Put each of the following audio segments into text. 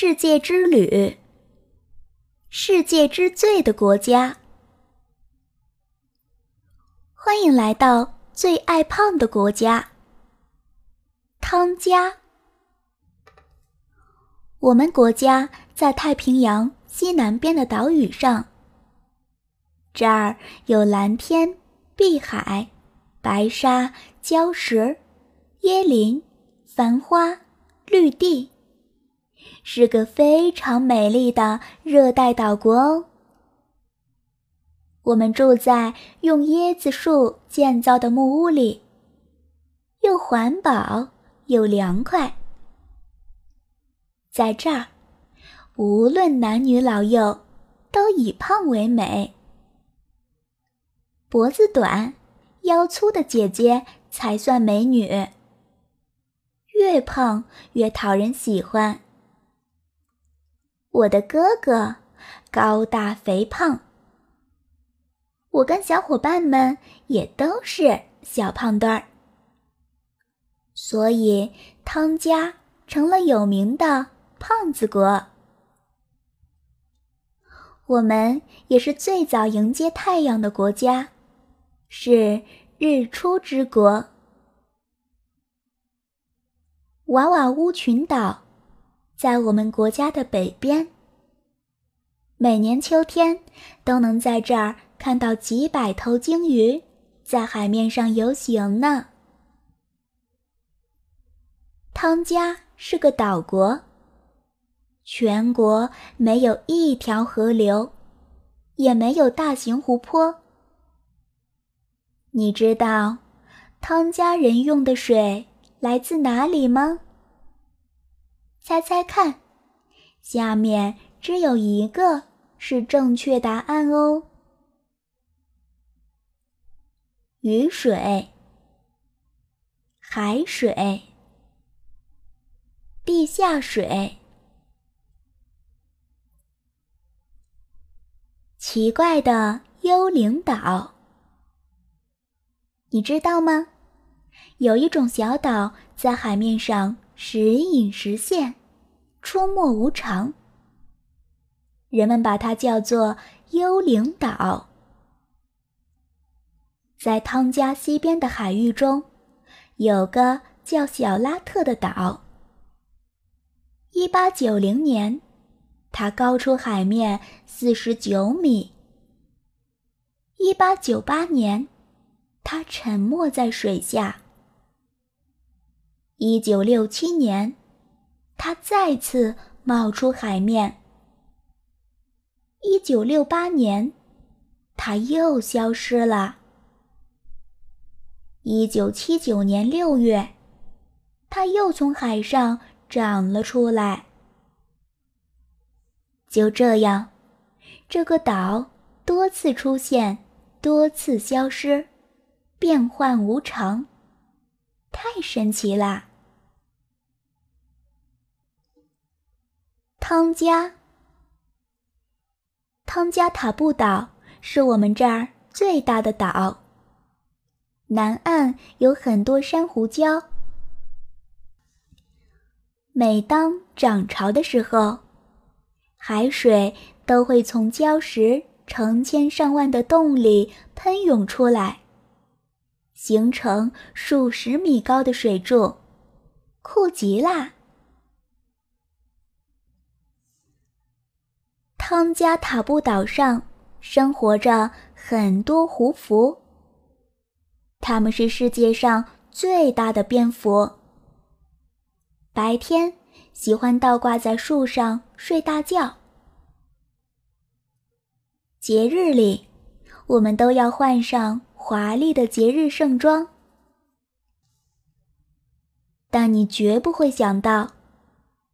世界之旅，世界之最的国家。欢迎来到最爱胖的国家——汤加。我们国家在太平洋西南边的岛屿上，这儿有蓝天、碧海、白沙、礁石、椰林、繁花、绿地。是个非常美丽的热带岛国哦。我们住在用椰子树建造的木屋里，又环保又凉快。在这儿，无论男女老幼，都以胖为美。脖子短、腰粗的姐姐才算美女，越胖越讨人喜欢。我的哥哥高大肥胖，我跟小伙伴们也都是小胖墩儿，所以汤家成了有名的胖子国。我们也是最早迎接太阳的国家，是日出之国。瓦瓦乌群岛。在我们国家的北边，每年秋天都能在这儿看到几百头鲸鱼在海面上游行呢。汤加是个岛国，全国没有一条河流，也没有大型湖泊。你知道汤加人用的水来自哪里吗？猜猜看，下面只有一个是正确答案哦。雨水、海水、地下水。奇怪的幽灵岛，你知道吗？有一种小岛在海面上时隐时现。出没无常，人们把它叫做幽灵岛。在汤加西边的海域中，有个叫小拉特的岛。一八九零年，它高出海面四十九米。一八九八年，它沉没在水下。一九六七年。它再次冒出海面。一九六八年，它又消失了。一九七九年六月，它又从海上长了出来。就这样，这个岛多次出现，多次消失，变幻无常，太神奇啦！汤加，汤加塔布岛是我们这儿最大的岛。南岸有很多珊瑚礁，每当涨潮的时候，海水都会从礁石成千上万的洞里喷涌出来，形成数十米高的水柱，酷极啦！汤加塔布岛上生活着很多胡蝠，它们是世界上最大的蝙蝠。白天喜欢倒挂在树上睡大觉。节日里，我们都要换上华丽的节日盛装。但你绝不会想到，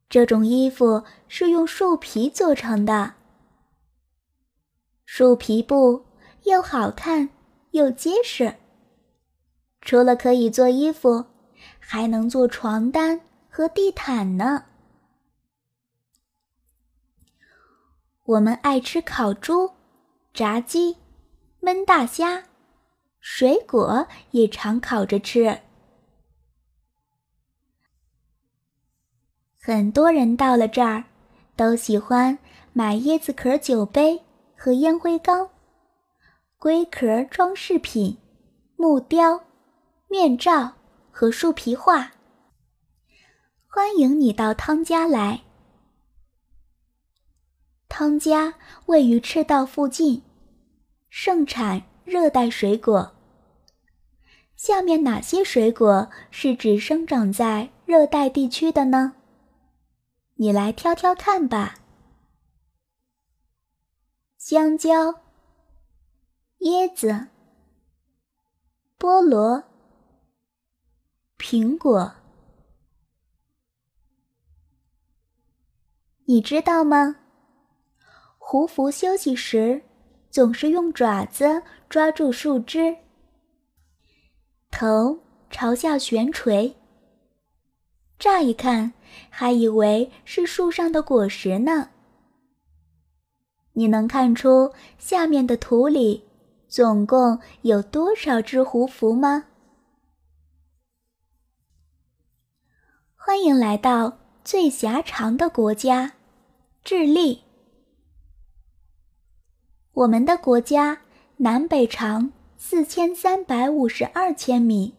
这种衣服是用树皮做成的。树皮布又好看又结实，除了可以做衣服，还能做床单和地毯呢。我们爱吃烤猪、炸鸡、焖大虾，水果也常烤着吃。很多人到了这儿，都喜欢买椰子壳酒杯和烟灰缸、龟壳装饰品、木雕、面罩和树皮画。欢迎你到汤家来。汤家位于赤道附近，盛产热带水果。下面哪些水果是只生长在热带地区的呢？你来挑挑看吧。香蕉、椰子、菠萝、苹果，你知道吗？胡服休息时，总是用爪子抓住树枝。头朝下悬垂，乍一看还以为是树上的果实呢。你能看出下面的图里总共有多少只胡蝠吗？欢迎来到最狭长的国家——智利。我们的国家南北长。四千三百五十二千米，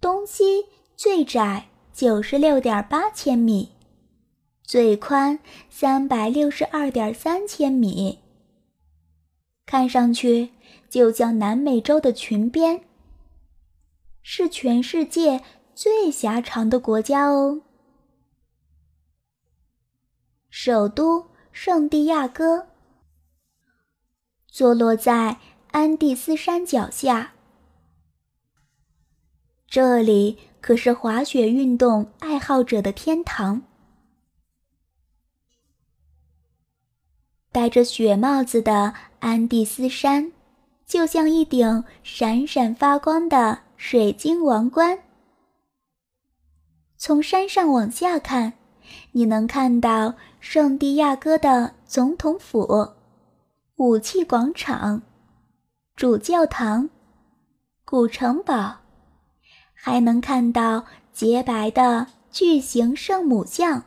东西最窄九十六点八千米，最宽三百六十二点三千米。看上去就像南美洲的裙边，是全世界最狭长的国家哦。首都圣地亚哥，坐落在。安第斯山脚下，这里可是滑雪运动爱好者的天堂。戴着雪帽子的安第斯山，就像一顶闪闪发光的水晶王冠。从山上往下看，你能看到圣地亚哥的总统府、武器广场。主教堂、古城堡，还能看到洁白的巨型圣母像。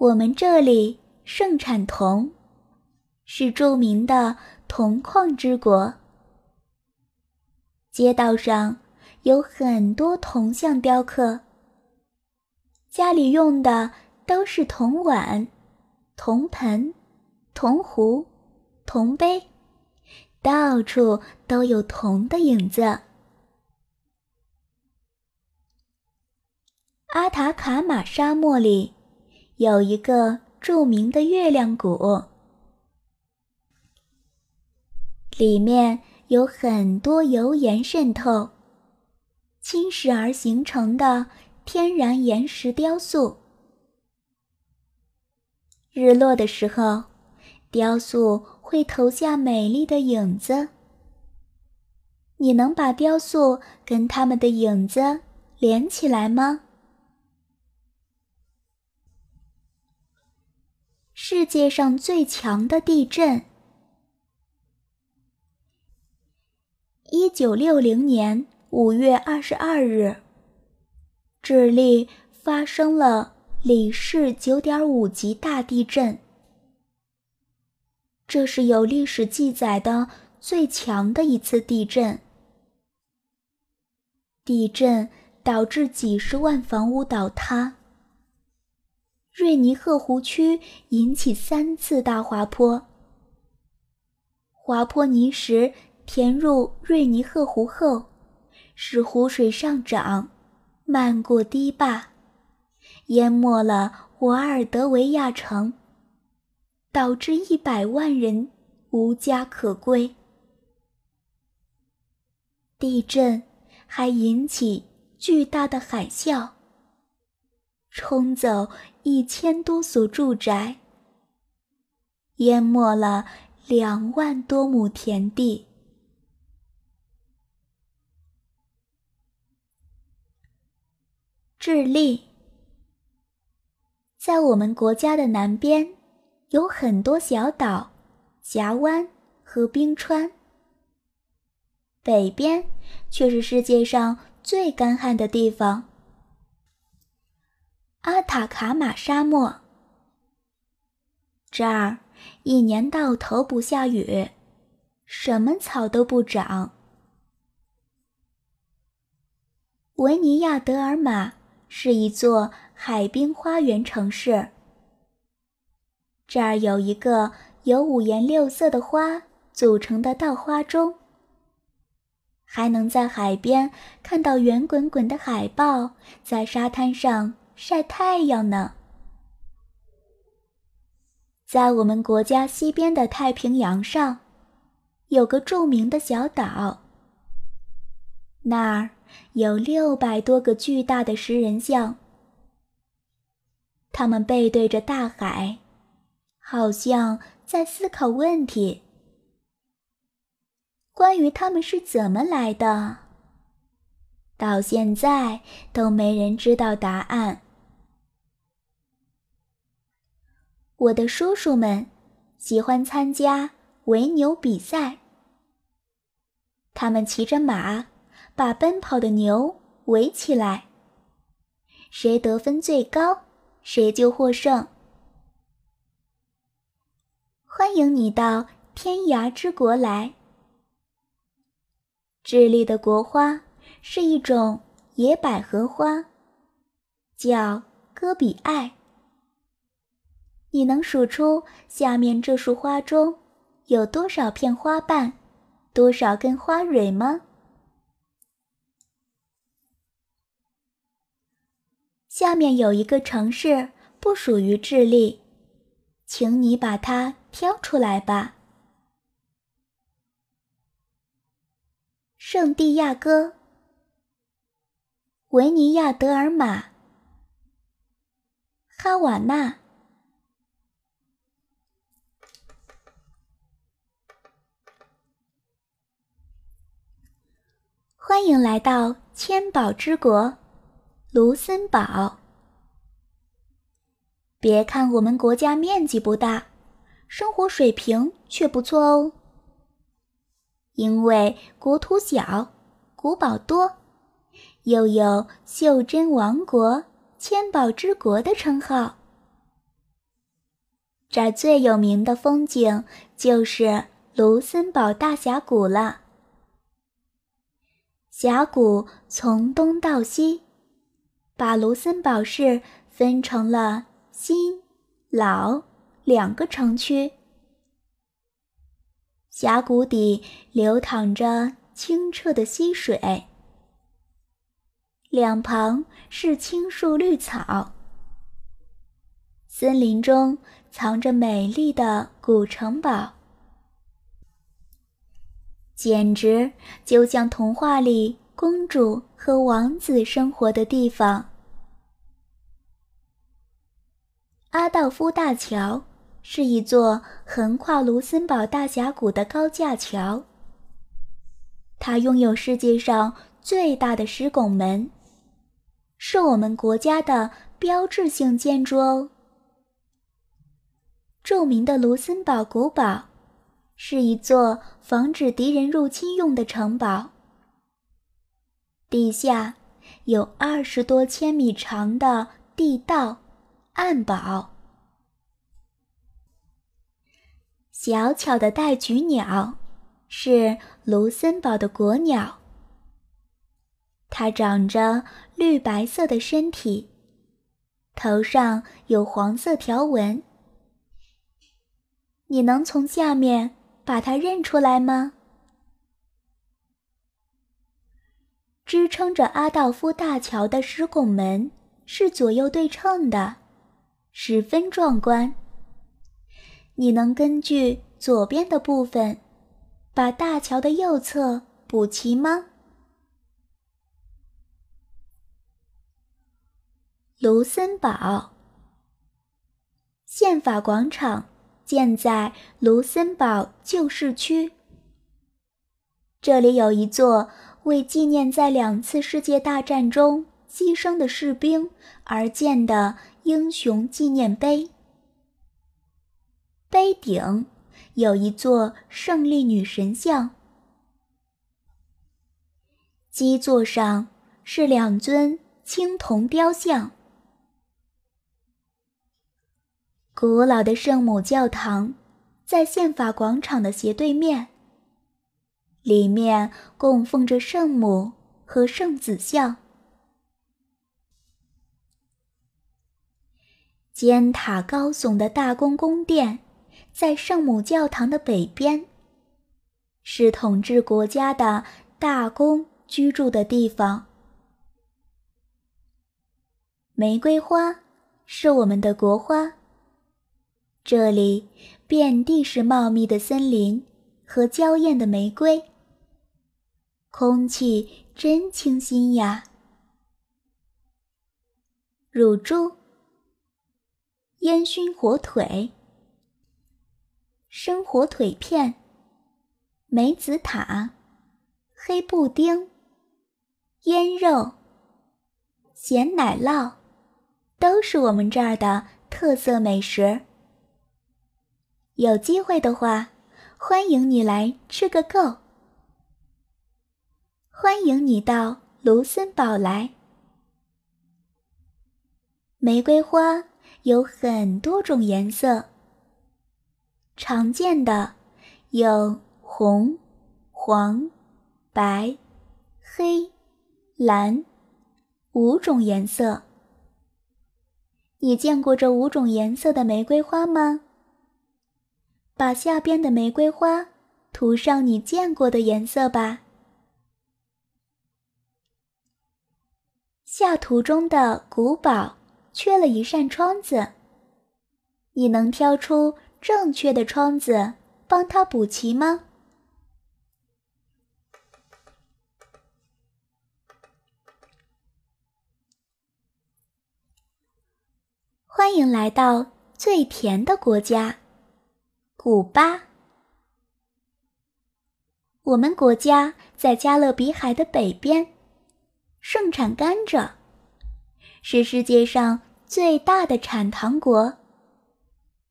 我们这里盛产铜，是著名的铜矿之国。街道上有很多铜像雕刻，家里用的都是铜碗、铜盆、铜壶。铜杯，到处都有铜的影子。阿塔卡马沙漠里有一个著名的月亮谷，里面有很多油盐渗透、侵蚀而形成的天然岩石雕塑。日落的时候，雕塑。会投下美丽的影子。你能把雕塑跟它们的影子连起来吗？世界上最强的地震。一九六零年五月二十二日，智利发生了里氏九点五级大地震。这是有历史记载的最强的一次地震。地震导致几十万房屋倒塌。瑞尼赫湖区引起三次大滑坡。滑坡泥石填入瑞尼赫湖后，使湖水上涨，漫过堤坝，淹没了瓦尔德维亚城。导致一百万人无家可归。地震还引起巨大的海啸，冲走一千多所住宅，淹没了两万多亩田地。智利在我们国家的南边。有很多小岛、峡湾和冰川。北边却是世界上最干旱的地方。阿塔卡马沙漠。这儿一年到头不下雨，什么草都不长。维尼亚德尔玛是一座海滨花园城市。这儿有一个由五颜六色的花组成的稻花钟，还能在海边看到圆滚滚的海豹在沙滩上晒太阳呢。在我们国家西边的太平洋上，有个著名的小岛，那儿。有六百多个巨大的食人像，他们背对着大海，好像在思考问题。关于他们是怎么来的，到现在都没人知道答案。我的叔叔们喜欢参加围牛比赛，他们骑着马。把奔跑的牛围起来，谁得分最高，谁就获胜。欢迎你到天涯之国来。智利的国花是一种野百合花，叫戈比艾。你能数出下面这束花中有多少片花瓣，多少根花蕊吗？下面有一个城市不属于智利，请你把它挑出来吧。圣地亚哥、维尼亚德尔玛、哈瓦那。欢迎来到千宝之国。卢森堡。别看我们国家面积不大，生活水平却不错哦。因为国土小，古堡多，又有“袖珍王国”“千宝之国”的称号。这儿最有名的风景就是卢森堡大峡谷了。峡谷从东到西。把卢森堡市分成了新、老两个城区。峡谷底流淌着清澈的溪水，两旁是青树绿草，森林中藏着美丽的古城堡，简直就像童话里公主和王子生活的地方。阿道夫大桥是一座横跨卢森堡大峡谷的高架桥。它拥有世界上最大的石拱门，是我们国家的标志性建筑哦。著名的卢森堡古堡是一座防止敌人入侵用的城堡，地下有二十多千米长的地道。暗堡，小巧的戴菊鸟是卢森堡的国鸟。它长着绿白色的身体，头上有黄色条纹。你能从下面把它认出来吗？支撑着阿道夫大桥的石拱门是左右对称的。十分壮观。你能根据左边的部分，把大桥的右侧补齐吗？卢森堡宪法广场建在卢森堡旧市区，这里有一座为纪念在两次世界大战中牺牲的士兵而建的。英雄纪念碑，碑顶有一座胜利女神像，基座上是两尊青铜雕像，古老的圣母教堂在宪法广场的斜对面，里面供奉着圣母和圣子像。尖塔高耸的大公宫殿在圣母教堂的北边，是统治国家的大公居住的地方。玫瑰花是我们的国花。这里遍地是茂密的森林和娇艳的玫瑰，空气真清新呀。乳猪、烟熏火腿、生火腿片、梅子塔、黑布丁、腌肉、咸奶酪。都是我们这儿的特色美食。有机会的话，欢迎你来吃个够。欢迎你到卢森堡来。玫瑰花有很多种颜色，常见的有红、黄、白、黑、蓝五种颜色。你见过这五种颜色的玫瑰花吗？把下边的玫瑰花涂上你见过的颜色吧。下图中的古堡缺了一扇窗子，你能挑出正确的窗子帮它补齐吗？欢迎来到最甜的国家——古巴。我们国家在加勒比海的北边，盛产甘蔗，是世界上最大的产糖国，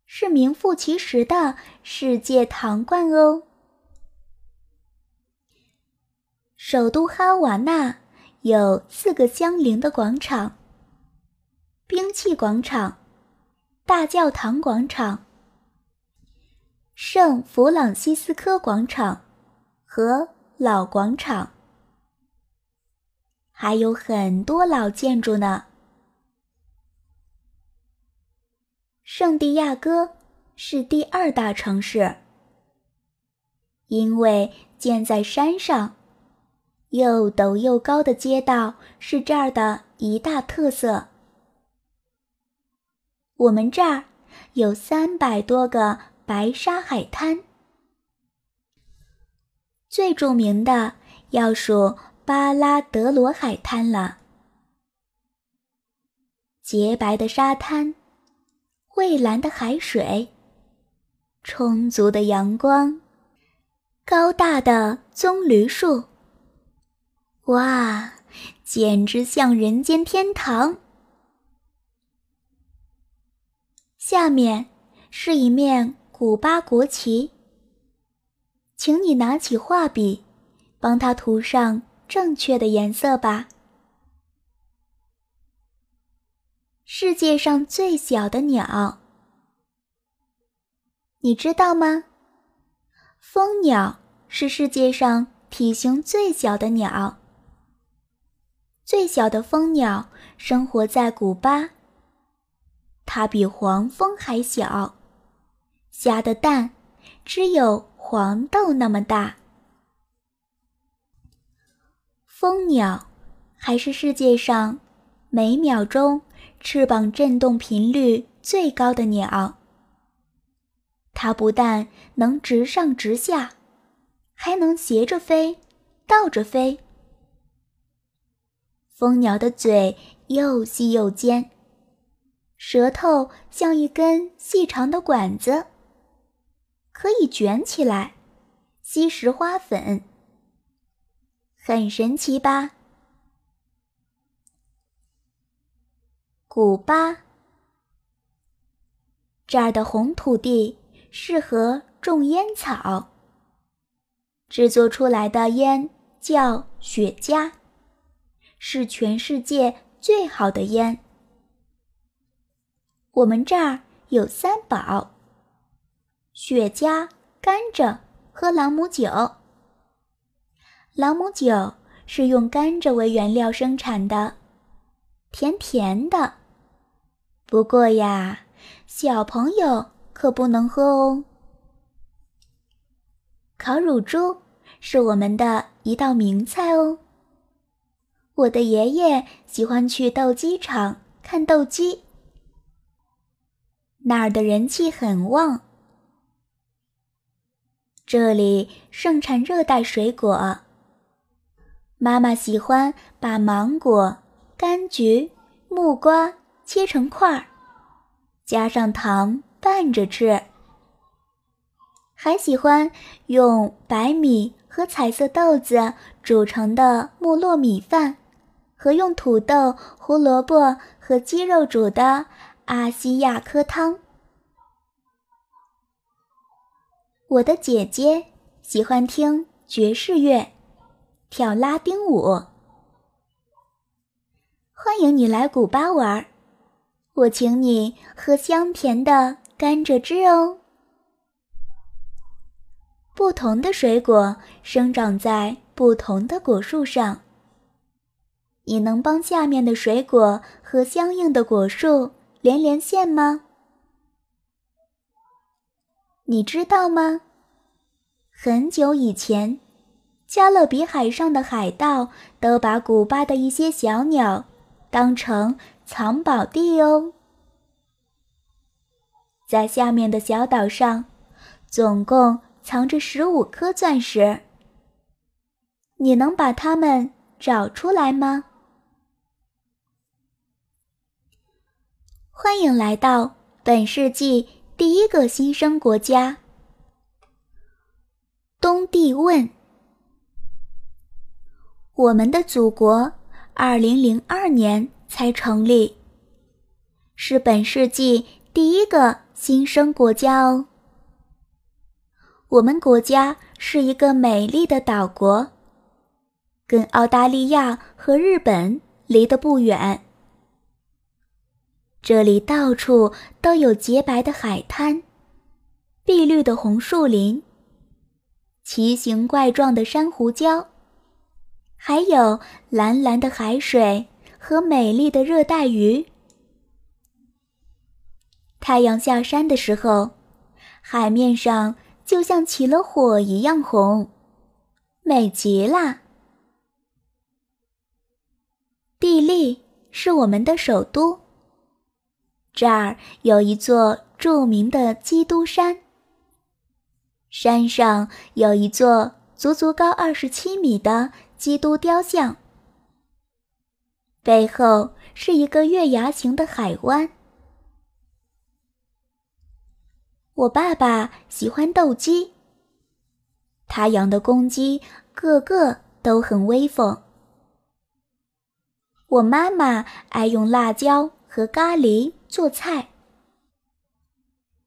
是名副其实的世界糖罐哦。首都哈瓦那有四个相邻的广场：兵器广场。大教堂广场、圣弗朗西斯科广场和老广场，还有很多老建筑呢。圣地亚哥是第二大城市，因为建在山上，又陡又高的街道是这儿的一大特色。我们这儿有三百多个白沙海滩，最著名的要数巴拉德罗海滩了。洁白的沙滩，蔚蓝的海水，充足的阳光，高大的棕榈树，哇，简直像人间天堂！下面是一面古巴国旗，请你拿起画笔，帮它涂上正确的颜色吧。世界上最小的鸟，你知道吗？蜂鸟是世界上体型最小的鸟。最小的蜂鸟生活在古巴。它比黄蜂还小，下的蛋只有黄豆那么大。蜂鸟还是世界上每秒钟翅膀振动频率最高的鸟。它不但能直上直下，还能斜着飞、倒着飞。蜂鸟的嘴又细又尖。舌头像一根细长的管子，可以卷起来。吸食花粉，很神奇吧？古巴。这儿的红土地适合种烟草，制作出来的烟叫雪茄，是全世界最好的烟。我们这儿有三宝：雪茄、甘蔗和朗姆酒。朗姆酒是用甘蔗为原料生产的，甜甜的。不过呀，小朋友可不能喝哦。烤乳猪是我们的一道名菜哦。我的爷爷喜欢去斗鸡场看斗鸡，那儿的人气很旺。这里盛产热带水果，妈妈喜欢把芒果、柑橘、木瓜切成块儿，加上糖拌着吃，还喜欢用白米和彩色豆子煮成的木糯米饭。和用土豆、胡萝卜和鸡肉煮的阿西亚科汤。我的姐姐喜欢听爵士乐，跳拉丁舞。欢迎你来古巴玩，我请你喝香甜的甘蔗汁哦。不同的水果生长在不同的果树上。你能帮下面的水果和相应的果树连连线吗？你知道吗？很久以前，加勒比海上的海盗都把古巴的一些小鸟当成藏宝地哦。在下面的小岛上，总共藏着十五颗钻石。你能把它们找出来吗？欢迎来到本世纪第一个新生国家——东帝汶。我们的祖国二零零二年才成立，是本世纪第一个新生国家哦。我们国家是一个美丽的岛国，跟澳大利亚和日本离得不远。这里到处都有洁白的海滩、碧绿的红树林、奇形怪状的珊瑚礁，还有蓝蓝的海水和美丽的热带鱼。太阳下山的时候，海面上就像起了火一样红，美极了。地利是我们的首都。这儿有一座著名的基督山，山上有一座足足高二十七米的基督雕像，背后是一个月牙形的海湾。我爸爸喜欢斗鸡，他养的公鸡个个都很威风。我妈妈爱用辣椒和咖喱。做菜，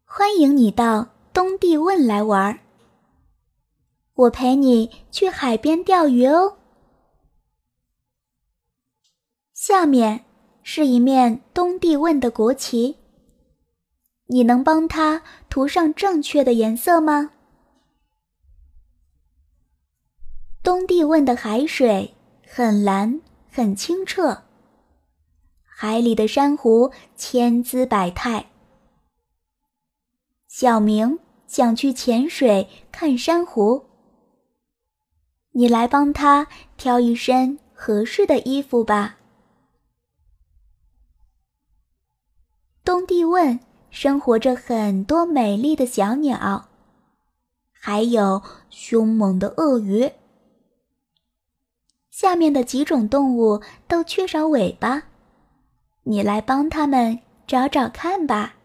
欢迎你到东帝汶来玩儿。我陪你去海边钓鱼哦。下面是一面东帝汶的国旗，你能帮它涂上正确的颜色吗？东帝汶的海水很蓝，很清澈。海里的珊瑚千姿百态。小明想去潜水看珊瑚，你来帮他挑一身合适的衣服吧。东帝汶生活着很多美丽的小鸟，还有凶猛的鳄鱼。下面的几种动物都缺少尾巴。你来帮他们找找看吧。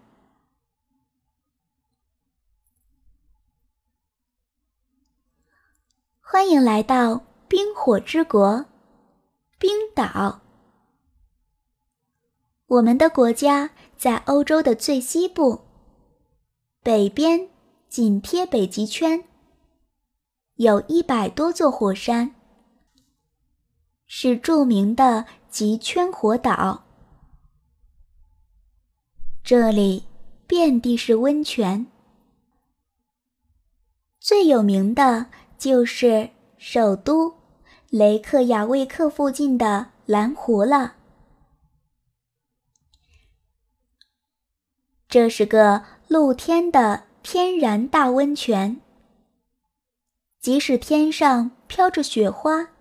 欢迎来到冰火之国——冰岛。我们的国家在欧洲的最西部，北边紧贴北极圈，有一百多座火山，是著名的极圈火岛。这里遍地是温泉。最有名的就是首都雷克雅未克附近的蓝湖了。这是个露天的天然大温泉，即使天上飘着雪花，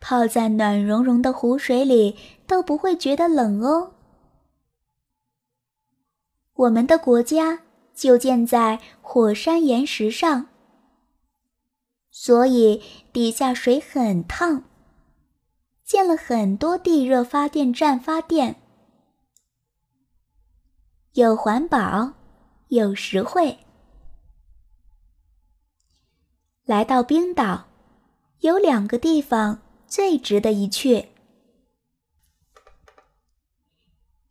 泡在暖融融的湖水里都不会觉得冷哦。我们的国家就建在火山岩石上，所以底下水很烫，建了很多地热发电站发电。有环保，有实惠。来到冰岛，有两个地方最值得一去。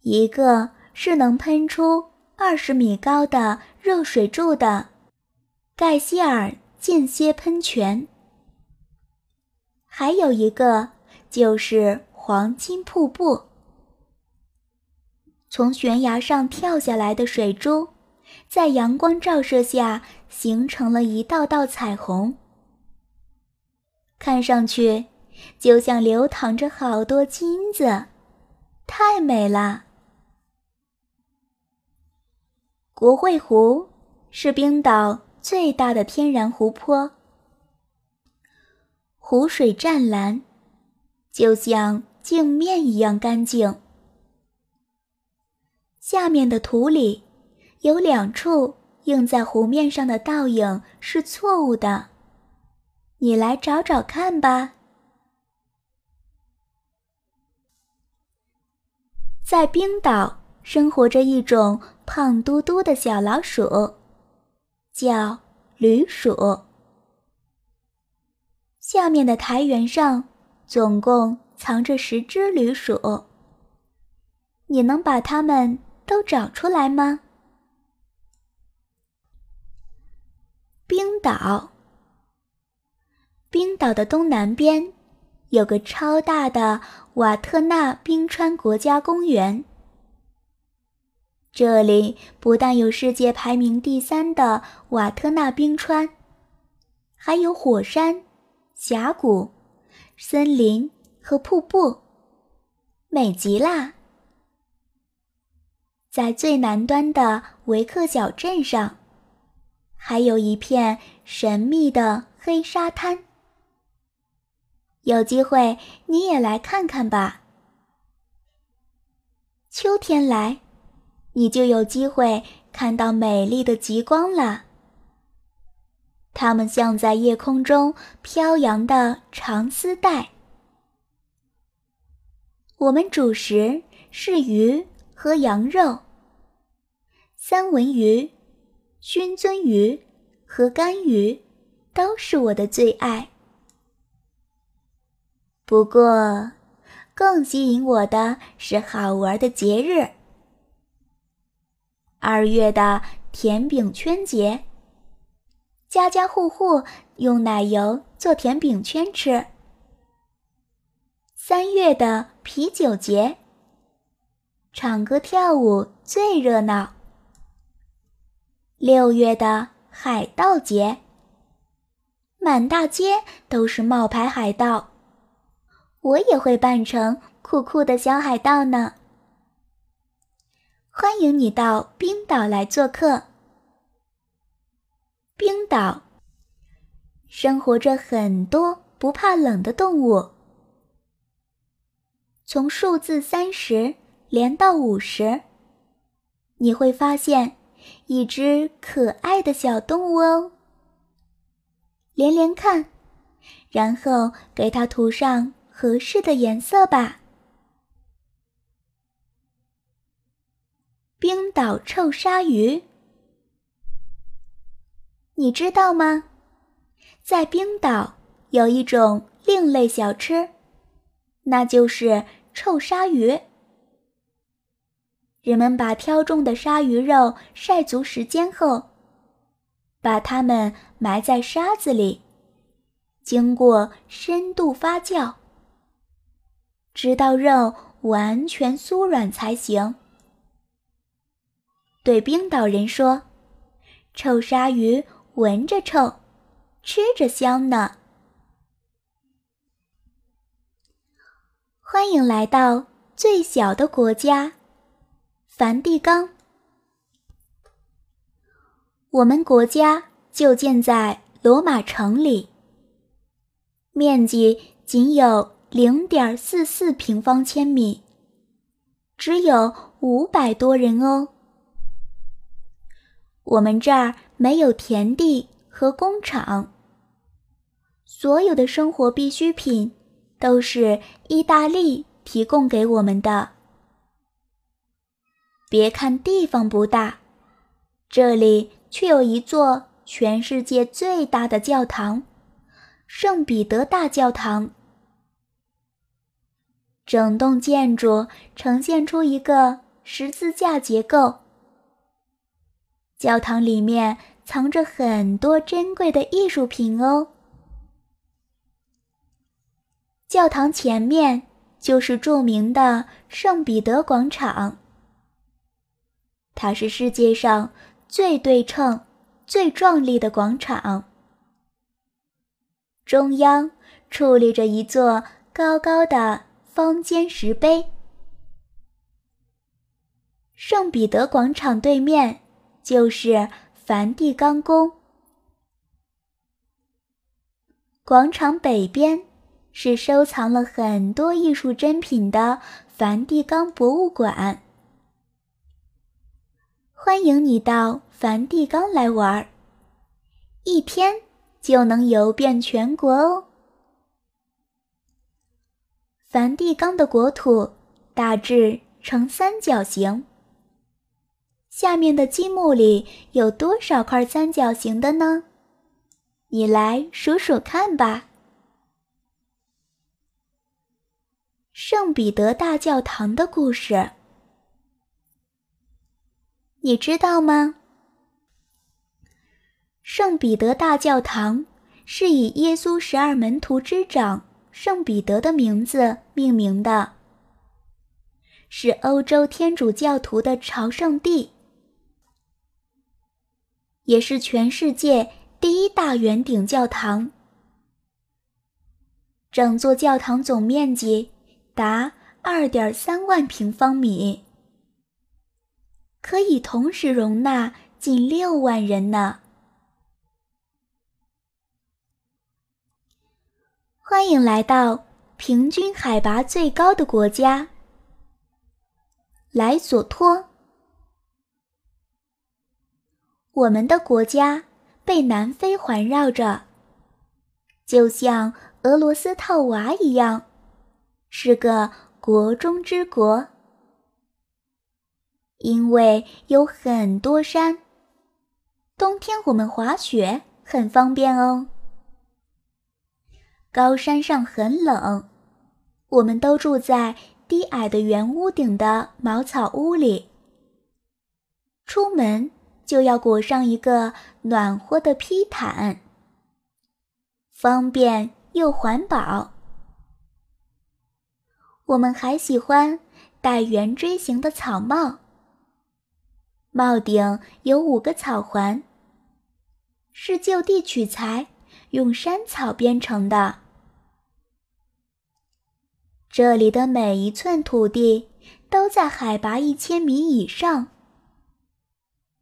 一个是能喷出二十米高的热水柱的盖希尔间歇喷泉，还有一个就是黄金瀑布。从悬崖上跳下来的水珠，在阳光照射下形成了一道道彩虹，看上去就像流淌着好多金子，太美了。国会湖是冰岛最大的天然湖泊，湖水湛蓝，就像镜面一样干净。下面的图里有两处映在湖面上的倒影是错误的，你来找找看吧。在冰岛生活着一种胖嘟嘟的小老鼠，叫驴鼠。下面的苔原上总共藏着十只驴鼠，你能把它们？都找出来吗？冰岛，冰岛的东南边有个超大的瓦特纳冰川国家公园。这里不但有世界排名第三的瓦特纳冰川，还有火山、峡谷、森林和瀑布，美极啦！在最南端的维克角镇上，还有一片神秘的黑沙滩。有机会你也来看看吧。秋天来，你就有机会看到美丽的极光了。它们像在夜空中飘扬的长丝带。我们主食是鱼和羊肉。三文鱼、熏鳟鱼和干鱼都是我的最爱。不过，更吸引我的是好玩的节日——二月的甜饼圈节，家家户户用奶油做甜饼圈吃；三月的啤酒节，唱歌跳舞最热闹。六月的海盗节，满大街都是冒牌海盗，我也会扮成酷酷的小海盗呢。欢迎你到冰岛来做客。冰岛生活着很多不怕冷的动物，从数字三十连到五十，你会发现。一只可爱的小动物哦，连连看，然后给它涂上合适的颜色吧。冰岛臭鲨鱼，你知道吗？在冰岛有一种另类小吃，那就是臭鲨鱼。人们把挑中的鲨鱼肉晒足时间后，把它们埋在沙子里，经过深度发酵，直到肉完全酥软才行。对冰岛人说：“臭鲨鱼闻着臭，吃着香呢。”欢迎来到最小的国家——梵蒂冈。我们国家就建在罗马城里，面积仅有零点四四平方千米，只有五百多人哦。我们这儿没有田地和工厂，所有的生活必需品都是意大利提供给我们的。别看地方不大，这里却有一座全世界最大的教堂——圣彼得大教堂。整栋建筑呈现出一个十字架结构。教堂里面藏着很多珍贵的艺术品哦。教堂前面就是著名的圣彼得广场，它是世界上最对称、最壮丽的广场。中央矗立着一座高高的方尖石碑。圣彼得广场对面。就是梵蒂冈宫。广场北边是收藏了很多艺术珍品的梵蒂冈博物馆。欢迎你到梵蒂冈来玩，一天就能游遍全国哦。梵蒂冈的国土大致呈三角形。下面的积木里有多少块三角形的呢？你来数数看吧。圣彼得大教堂的故事，你知道吗？圣彼得大教堂是以耶稣十二门徒之长圣彼得的名字命名的，是欧洲天主教徒的朝圣地。也是全世界第一大圆顶教堂。整座教堂总面积达二点三万平方米，可以同时容纳近六万人呢。欢迎来到平均海拔最高的国家——莱索托。我们的国家被南非环绕着，就像俄罗斯套娃一样，是个国中之国。因为有很多山，冬天我们滑雪很方便哦。高山上很冷，我们都住在低矮的圆屋顶的茅草屋里。出门。就要裹上一个暖和的披毯，方便又环保。我们还喜欢戴圆锥形的草帽，帽顶有五个草环，是就地取材，用山草编成的。这里的每一寸土地都在海拔一千米以上。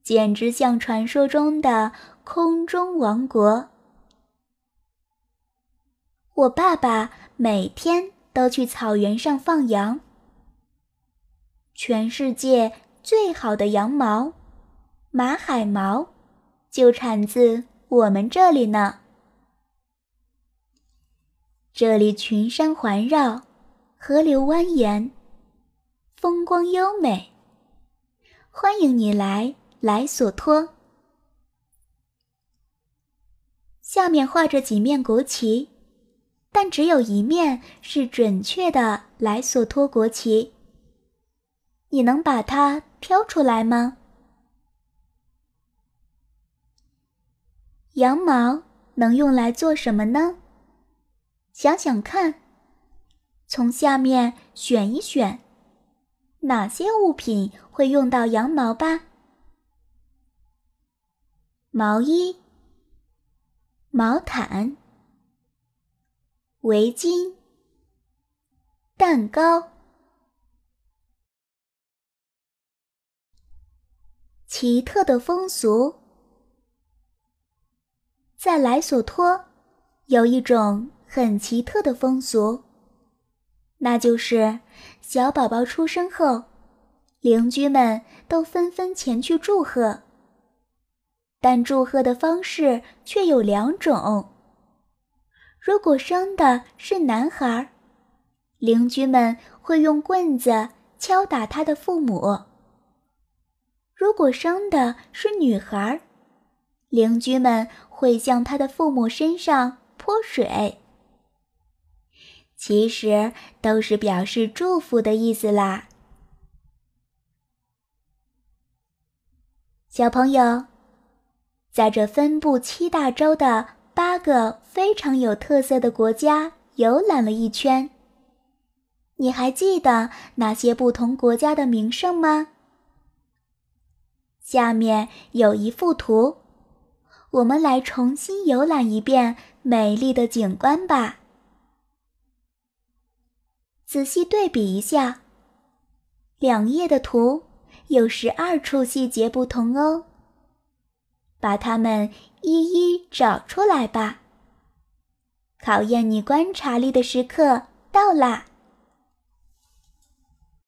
简直像传说中的空中王国。我爸爸每天都去草原上放羊。全世界最好的羊毛——马海毛，就产自我们这里呢。这里群山环绕，河流蜿蜒，风光优美。欢迎你来。莱索托，下面画着几面国旗，但只有一面是准确的莱索托国旗。你能把它挑出来吗？羊毛能用来做什么呢？想想看，从下面选一选，哪些物品会用到羊毛吧。毛衣、毛毯、围巾、蛋糕。奇特的风俗，在莱索托有一种很奇特的风俗，那就是小宝宝出生后，邻居们都纷纷前去祝贺。但祝贺的方式却有两种：如果生的是男孩，邻居们会用棍子敲打他的父母。如果生的是女孩，邻居们会向他的父母身上泼水。其实都是表示祝福的意思啦。小朋友，在这分布七大洲的八个非常有特色的国家游览了一圈，你还记得那些不同国家的名胜吗？下面有一幅图，我们来重新游览一遍美丽的景观吧。仔细对比一下，两页的图有十二处细节不同哦。把它们一一找出来吧。考验你观察力的时刻到啦！